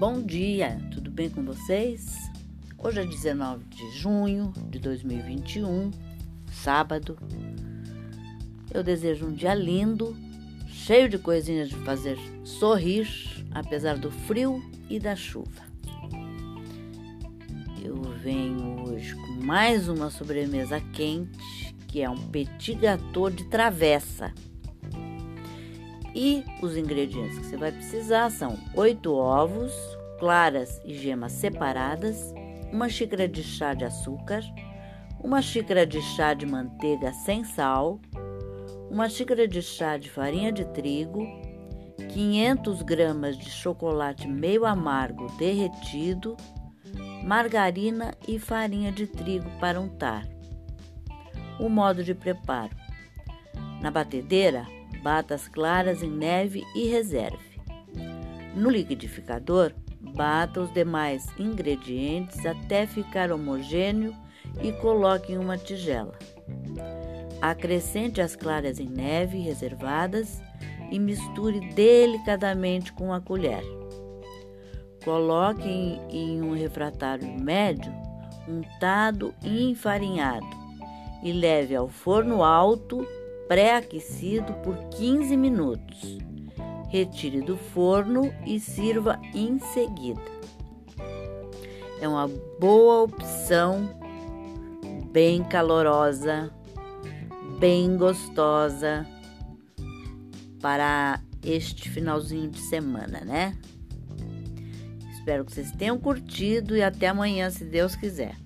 Bom dia, tudo bem com vocês? Hoje é 19 de junho de 2021, sábado. Eu desejo um dia lindo, cheio de coisinhas de fazer sorrir, apesar do frio e da chuva. Eu venho hoje com mais uma sobremesa quente, que é um petit gâteau de travessa. E os ingredientes que você vai precisar são oito ovos, claras e gemas separadas, uma xícara de chá de açúcar, uma xícara de chá de manteiga sem sal, uma xícara de chá de farinha de trigo, 500 gramas de chocolate meio amargo derretido, margarina e farinha de trigo para untar. O modo de preparo: na batedeira, Bata as claras em neve e reserve. No liquidificador, bata os demais ingredientes até ficar homogêneo e coloque em uma tigela. Acrescente as claras em neve reservadas e misture delicadamente com a colher. Coloque em um refratário médio, untado e enfarinhado e leve ao forno alto pré-aquecido por 15 minutos. Retire do forno e sirva em seguida. É uma boa opção, bem calorosa, bem gostosa para este finalzinho de semana, né? Espero que vocês tenham curtido e até amanhã, se Deus quiser.